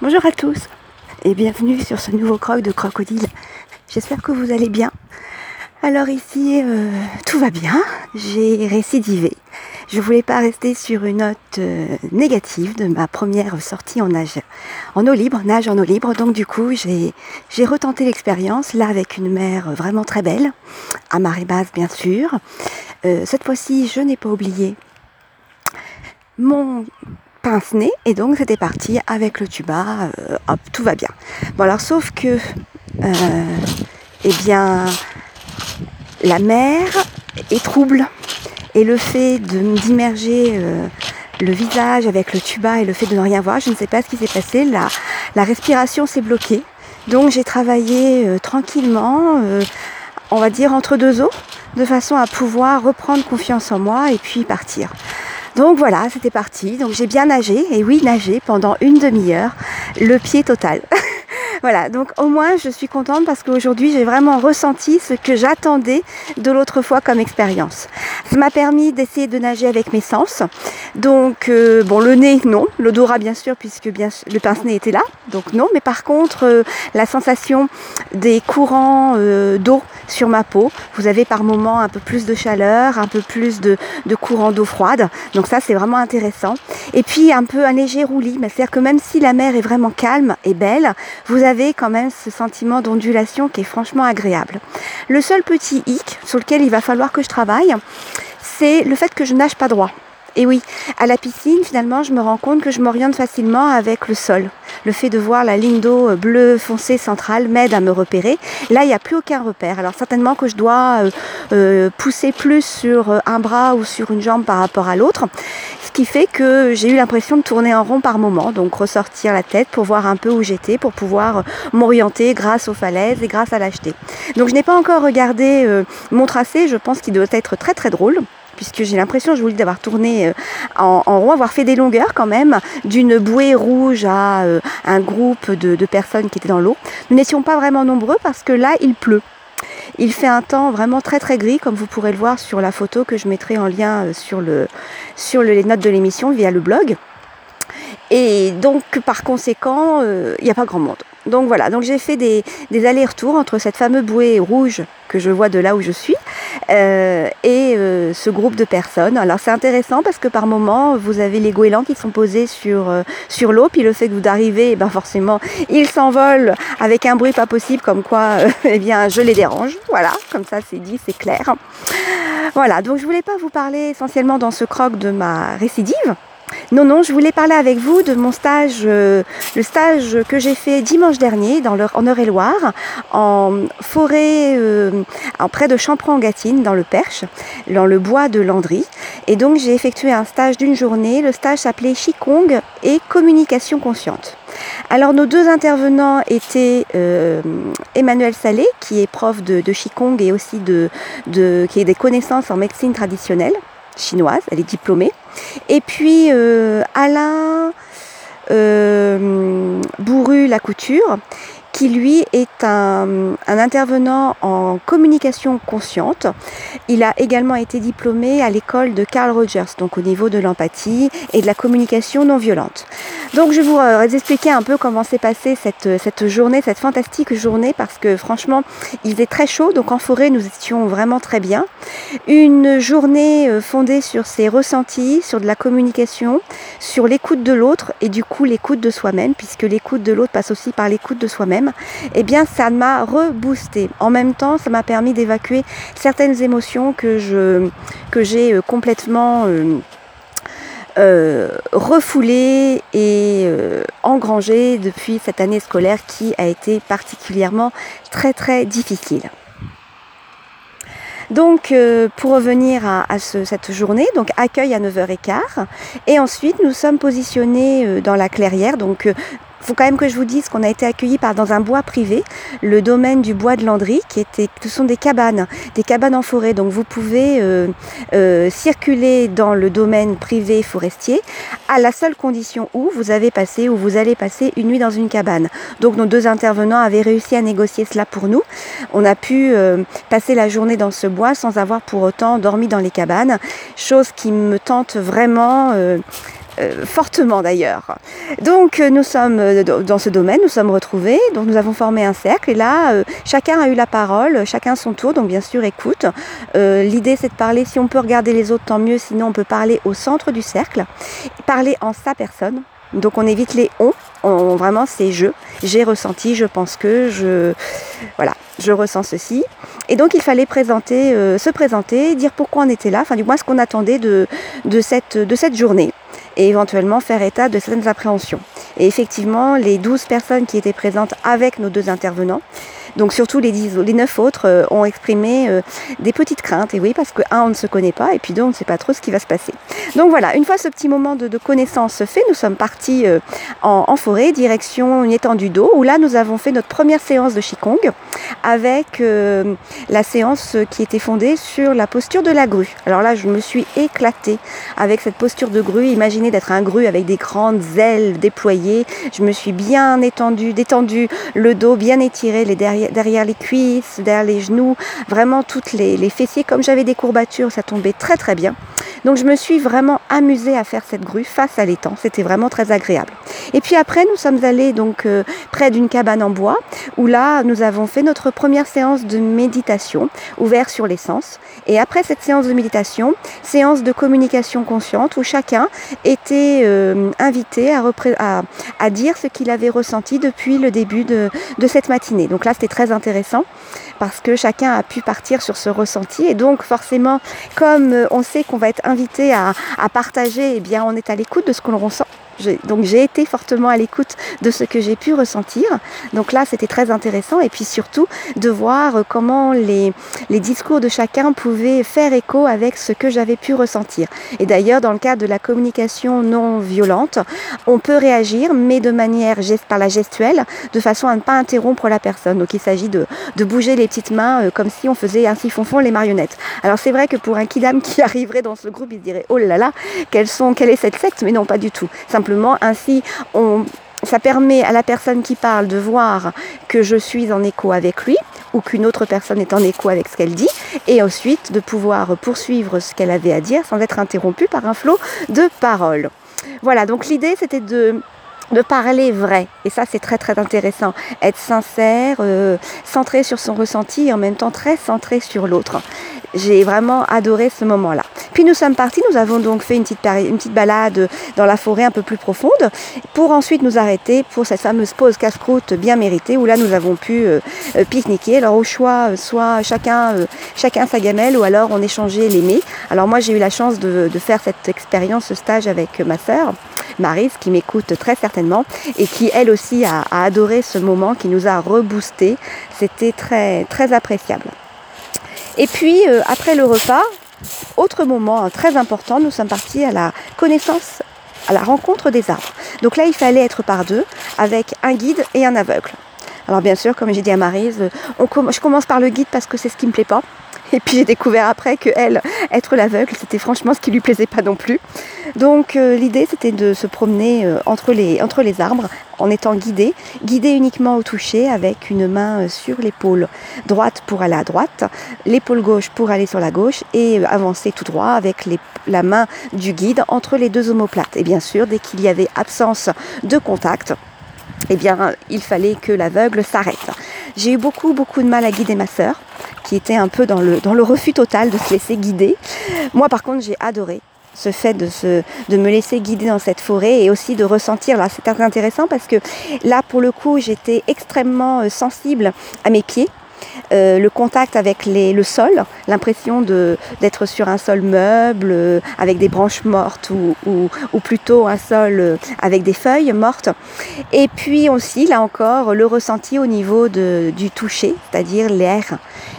Bonjour à tous et bienvenue sur ce nouveau croc de crocodile. J'espère que vous allez bien. Alors ici, euh, tout va bien. J'ai récidivé. Je voulais pas rester sur une note euh, négative de ma première sortie en nage en eau libre, nage en eau libre. Donc du coup, j'ai j'ai retenté l'expérience là avec une mer vraiment très belle, à marée basse bien sûr. Euh, cette fois-ci, je n'ai pas oublié mon pince-nez et donc c'était parti avec le tuba, euh, hop, tout va bien. Bon alors sauf que, euh, eh bien, la mer est trouble et le fait d'immerger euh, le visage avec le tuba et le fait de ne rien voir, je ne sais pas ce qui s'est passé, la, la respiration s'est bloquée. Donc j'ai travaillé tranquillement, on va dire entre deux eaux, de façon à pouvoir reprendre confiance en moi et puis partir. Donc voilà, c'était parti. Donc j'ai bien nagé, et oui, nagé pendant une demi-heure, le pied total. voilà, donc au moins je suis contente parce qu'aujourd'hui j'ai vraiment ressenti ce que j'attendais de l'autre fois comme expérience. Ça m'a permis d'essayer de nager avec mes sens. Donc euh, bon, le nez non, l'odorat bien sûr puisque bien sûr, le pince-nez était là, donc non. Mais par contre, euh, la sensation des courants euh, d'eau sur ma peau, vous avez par moments un peu plus de chaleur, un peu plus de, de courant d'eau froide. Donc ça c'est vraiment intéressant. Et puis un peu un léger roulis, c'est-à-dire que même si la mer est vraiment calme et belle, vous quand même ce sentiment d'ondulation qui est franchement agréable. Le seul petit hic sur lequel il va falloir que je travaille, c'est le fait que je nage pas droit. Et oui, à la piscine, finalement, je me rends compte que je m'oriente facilement avec le sol. Le fait de voir la ligne d'eau bleu foncé centrale m'aide à me repérer. Là, il n'y a plus aucun repère. Alors certainement que je dois euh, euh, pousser plus sur euh, un bras ou sur une jambe par rapport à l'autre. Ce qui fait que j'ai eu l'impression de tourner en rond par moment, donc ressortir la tête pour voir un peu où j'étais, pour pouvoir m'orienter grâce aux falaises et grâce à l'acheter. Donc je n'ai pas encore regardé euh, mon tracé, je pense qu'il doit être très très drôle puisque j'ai l'impression, je vous le dis, d'avoir tourné euh, en, rond, avoir fait des longueurs quand même, d'une bouée rouge à euh, un groupe de personnes qui étaient dans l'eau. Nous n'étions pas vraiment nombreux parce que là, il pleut. Il fait un temps vraiment très très gris, comme vous pourrez le voir sur la photo que je mettrai en lien euh, sur, le, sur le, les notes de l'émission via le blog. Et donc, par conséquent, il euh, n'y a pas grand monde. Donc voilà, donc j'ai fait des, allers-retours entre cette fameuse bouée rouge que je vois de là où je suis euh, et euh, ce groupe de personnes. Alors c'est intéressant parce que par moment vous avez les goélands qui sont posés sur, euh, sur l'eau, puis le fait que vous arrivez, eh ben forcément ils s'envolent avec un bruit pas possible, comme quoi eh bien je les dérange. Voilà, comme ça c'est dit, c'est clair. Voilà, donc je voulais pas vous parler essentiellement dans ce croc de ma récidive. Non, non, je voulais parler avec vous de mon stage, euh, le stage que j'ai fait dimanche dernier dans en Eure-et-Loire, en forêt, euh, en près de Champran-en-Gâtine, dans le Perche, dans le bois de Landry. Et donc j'ai effectué un stage d'une journée. Le stage s'appelait Qigong et communication consciente. Alors nos deux intervenants étaient euh, Emmanuel Salé, qui est prof de, de et aussi de, de, qui a des connaissances en médecine traditionnelle chinoise, elle est diplômée. Et puis euh, Alain euh, Bourru La Couture, qui lui est un, un, intervenant en communication consciente. Il a également été diplômé à l'école de Carl Rogers, donc au niveau de l'empathie et de la communication non violente. Donc je vais vous euh, expliquer un peu comment s'est passée cette, cette journée, cette fantastique journée, parce que franchement, il faisait très chaud, donc en forêt, nous étions vraiment très bien. Une journée euh, fondée sur ses ressentis, sur de la communication, sur l'écoute de l'autre et du coup l'écoute de soi-même, puisque l'écoute de l'autre passe aussi par l'écoute de soi-même eh bien ça m'a reboosté. En même temps, ça m'a permis d'évacuer certaines émotions que je que j'ai euh, complètement euh, euh, et euh, depuis cette année scolaire qui a été particulièrement très très difficile. Donc, euh, pour revenir à, à ce, cette journée, donc accueil à 9h15, et ensuite nous sommes positionnés euh, dans la clairière, donc euh, faut quand même que je vous dise qu'on a été accueillis par dans un bois privé, le domaine du bois de Landry, qui était, ce sont des cabanes, des cabanes en forêt. Donc vous pouvez euh, euh, circuler dans le domaine privé forestier à la seule condition où vous avez passé ou vous allez passer une nuit dans une cabane. Donc nos deux intervenants avaient réussi à négocier cela pour nous. On a pu euh, passer la journée dans ce bois sans avoir pour autant dormi dans les cabanes, chose qui me tente vraiment euh, fortement d'ailleurs. Donc nous sommes dans ce domaine, nous sommes retrouvés, donc nous avons formé un cercle. Et là chacun a eu la parole, chacun son tour, donc bien sûr écoute. L'idée c'est de parler, si on peut regarder les autres tant mieux, sinon on peut parler au centre du cercle, parler en sa personne. Donc on évite les on, on vraiment c'est je, j'ai ressenti, je pense que, je voilà, je ressens ceci. Et donc il fallait présenter, se présenter, dire pourquoi on était là, enfin du moins ce qu'on attendait de, de, cette, de cette journée et éventuellement faire état de certaines appréhensions. Et effectivement, les 12 personnes qui étaient présentes avec nos deux intervenants, donc surtout les, 10, les 9 autres euh, ont exprimé euh, des petites craintes. Et oui, parce que un, on ne se connaît pas, et puis deux, on ne sait pas trop ce qui va se passer. Donc voilà, une fois ce petit moment de, connaissance fait, nous sommes partis euh, en, forêt, direction une étendue d'eau, où là nous avons fait notre première séance de Qigong avec la séance qui était fondée sur la posture de la grue. Alors là, je me suis éclatée avec cette posture de grue. Imaginez d'être un grue avec des grandes ailes déployées. Je me suis bien étendue, détendue, le dos bien étiré, les derrière derrière, les cuisses, derrière les genoux, vraiment toutes les, fessiers. Comme j'avais des courbatures, ça tombait très très bien. Donc je me suis vraiment amusée à faire cette grue face à l'étang. C'était vraiment très agréable. Et puis après, nous sommes allés donc euh, près d'une cabane en bois où là, nous avons fait notre première séance de méditation ouverte sur les sens. Et après cette séance de méditation, séance de communication consciente où chacun était euh, invité à, dire ce qu'il avait ressenti depuis le début de, de cette matinée. Donc là, c'était très intéressant parce que chacun a pu partir sur ce ressenti. Et donc forcément, comme euh, on sait qu'on va être invité à, partager, eh bien on est à l'écoute de ce qu'on ressent donc j'ai été fortement à l'écoute de ce que j'ai pu ressentir. Donc là, c'était très intéressant. Et puis surtout, de voir euh, comment les, les discours de chacun pouvaient faire écho avec ce que j'avais pu ressentir. Et d'ailleurs, dans le cadre de la communication non violente, on peut réagir, mais de manière par la gestuelle, de façon à ne pas interrompre la personne. Donc il s'agit de, de bouger les petites mains euh, comme si on faisait ainsi fond les marionnettes. Alors c'est vrai que pour un kidam qui arriverait dans ce groupe, il dirait oh là là, quelles sont, quelle est cette secte? Mais non, pas du tout. Ainsi, ça permet à la personne qui parle de voir que je suis en écho avec lui ou qu'une autre personne est en écho avec ce qu'elle dit et ensuite de pouvoir poursuivre ce qu'elle avait à dire sans être interrompue par un flot de paroles. Voilà, donc l'idée c'était de de parler vrai. Et ça, c'est très très intéressant. Être sincère, euh, centré sur son ressenti et en même temps très centré sur l'autre. J'ai vraiment adoré ce moment-là. Puis nous sommes partis, nous avons donc fait une petite, une petite balade dans la forêt un peu plus profonde pour ensuite nous arrêter pour cette fameuse pause casse-croûte bien méritée où là nous avons pu euh, euh, pique-niquer. Alors au choix, soit chacun, chacun sa gamelle ou alors on échangeait les mets. Alors moi j'ai eu la chance de, de faire cette expérience, ce stage avec ma sœur. Marise qui m'écoute très certainement et qui elle aussi a, adoré ce moment qui nous a reboosté. C'était très très appréciable. Et puis euh, après le repas, autre moment hein, très important, nous sommes partis à la connaissance, à la rencontre des arbres. Donc là, il fallait être par deux avec un guide et un aveugle. Alors bien sûr, comme j'ai dit à Marise, je commence par le guide parce que c'est ce qui me plaît pas. Et puis j'ai découvert après que elle, être l'aveugle, c'était franchement ce qui lui plaisait pas non plus. Donc euh, l'idée c'était de se promener euh, entre, les, entre arbres en étant guidé, guidé uniquement au toucher avec une main euh, sur l'épaule droite pour aller à droite, l'épaule gauche pour aller sur la gauche et avancer tout droit avec la main du guide entre les deux omoplates. Et bien sûr, dès qu'il y avait absence de contact, eh bien, il fallait que l'aveugle s'arrête. J'ai eu beaucoup, beaucoup de mal à guider ma sœur qui était un peu dans le, dans le refus total de se laisser guider. Moi, par contre, j'ai adoré ce fait de, de me laisser guider dans cette forêt et aussi de ressentir. Là, c'est intéressant parce que là, pour le coup, j'étais extrêmement euh, sensible à mes pieds. Euh, le contact avec le sol, l'impression d'être sur un sol meuble euh, avec des branches mortes ou, ou, plutôt un sol euh, avec des feuilles mortes. Et puis aussi, là encore, le ressenti au niveau de, du toucher, c'est-à-dire l'air,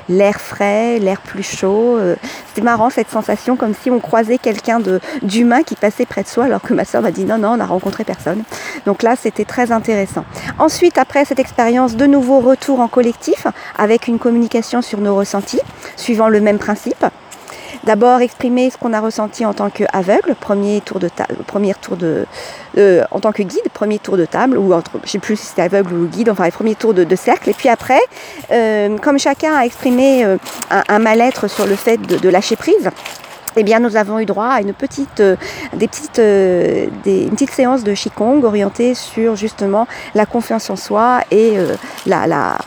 l'air frais, l'air plus chaud. C'était marrant cette sensation comme si on croisait quelqu'un d'humain qui passait près de soi alors que ma soeur m'a dit non, non, on n'a rencontré personne. Donc là, c'était très intéressant. Ensuite, après cette expérience, de nouveau retour en collectif une communication sur nos ressentis, suivant le même principe. D'abord exprimer ce qu'on a ressenti en tant qu'aveugle, premier tour de table, premier tour de, euh, en tant que guide, premier tour de table, ou entre, je sais plus si c'était aveugle ou guide, enfin les premiers tours de, cercle. Et puis après, euh, comme chacun a exprimé euh, un, mal-être sur le fait de, lâcher prise, eh bien, nous avons eu droit à une petite, des petites, des, une petite séance de Qigong orientée sur justement la confiance en soi et la, la,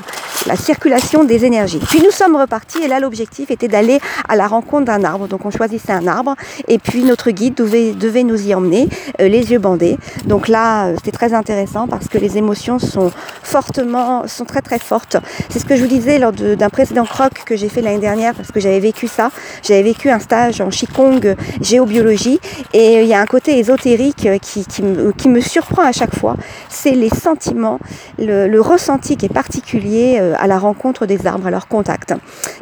la circulation des énergies. Puis nous sommes repartis et là l'objectif était d'aller à la rencontre d'un arbre. Donc on choisissait un arbre et puis notre guide devait, nous y emmener euh, les yeux bandés. Donc là euh, c'était très intéressant parce que les émotions sont fortement, sont très très fortes. C'est ce que je vous disais lors d'un précédent croc que j'ai fait l'année dernière parce que j'avais vécu ça. J'avais vécu un stage en Qigong géobiologie et euh, il y a un côté ésotérique qui, qui, me, surprend à chaque fois. C'est les sentiments, le, ressenti qui est particulier à la rencontre des arbres, à leur contact.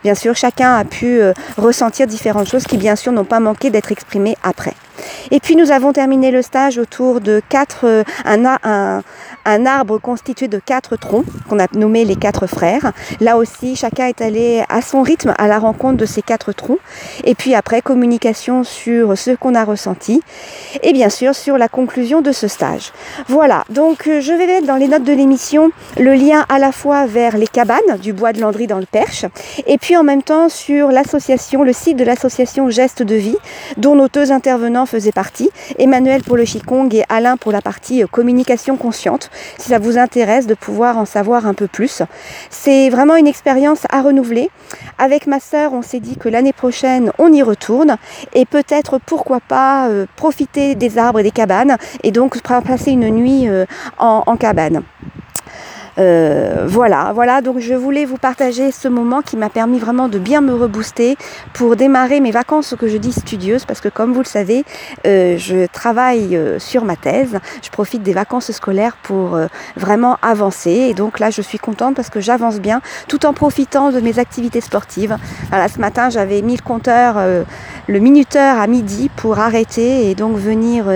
Bien sûr, chacun a pu euh, ressentir différentes choses qui, bien sûr, n'ont pas manqué d'être exprimées après. Et puis nous avons terminé le stage autour de quatre, euh, un, un, un arbre constitué de quatre troncs qu'on a nommé les quatre frères. Là aussi, chacun est allé à son rythme à la rencontre de ces quatre troncs. Et puis après, communication sur ce qu'on a ressenti et bien sûr sur la conclusion de ce stage. Voilà, donc euh, je vais mettre dans les notes de l'émission le lien à la fois vers les cabanes du bois de Landry dans le Perche et puis en même temps sur l'association, le site de l'association Geste de Vie dont nos deux intervenants faisaient partie, Emmanuel pour le Qigong et Alain pour la partie euh, communication consciente si ça vous intéresse de pouvoir en savoir un peu plus. C'est vraiment une expérience à renouveler. Avec ma sœur, on s'est dit que l'année prochaine, on y retourne et peut-être, pourquoi pas, euh, profiter des arbres et des cabanes et donc passer une nuit euh, en cabane. Euh, voilà, voilà, donc je voulais vous partager ce moment qui m'a permis vraiment de bien me rebooster pour démarrer mes vacances que je dis studieuses parce que comme vous le savez, euh, je travaille euh, sur ma thèse, je profite des vacances scolaires pour vraiment avancer. Et donc là je suis contente parce que j'avance bien tout en profitant de mes activités sportives. Voilà, ce matin j'avais mis le compteur, le minuteur à midi pour arrêter et donc venir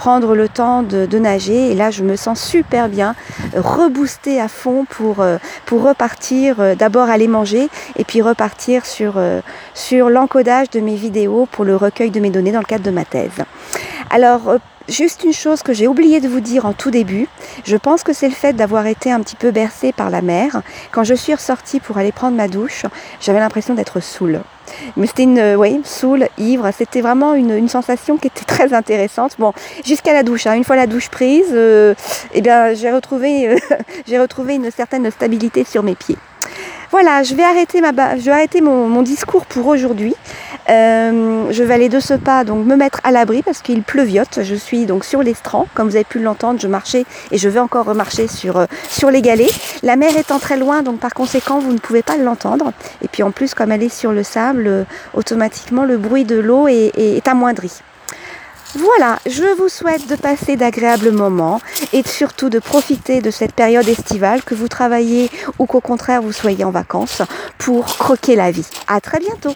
prendre le temps de, nager et là je me sens super bien, reboostée à fond pour, euh, repartir, euh, d'abord aller manger et puis repartir sur, euh, sur l'encodage de mes vidéos pour le recueil de mes données dans le cadre de ma thèse. Alors Juste une chose que j'ai oublié de vous dire en tout début, je pense que c'est le fait d'avoir été un petit peu bercée par la mer. Quand je suis ressortie pour aller prendre ma douche, j'avais l'impression d'être saoule. Mais c'était une, oui, saoule, ivre. C'était vraiment une, une, sensation qui était très intéressante. Bon, jusqu'à la douche. Hein. Une fois la douche prise, euh, eh bien, j'ai retrouvé, euh, j'ai retrouvé une certaine stabilité sur mes pieds. Voilà, je vais arrêter, ma je vais arrêter mon, mon discours pour aujourd'hui. Euh, je vais aller de ce pas donc me mettre à l'abri parce qu'il pleuviote. Je suis donc sur l'estran, comme vous avez pu l'entendre, je marchais et je vais encore remarcher sur, euh, sur les galets. La mer étant très loin, donc par conséquent vous ne pouvez pas l'entendre. Et puis en plus, comme elle est sur le sable, euh, automatiquement le bruit de l'eau est, est, est amoindri. Voilà, je vous souhaite de passer d'agréables moments et surtout de profiter de cette période estivale, que vous travaillez ou qu'au contraire vous soyez en vacances, pour croquer la vie. À très bientôt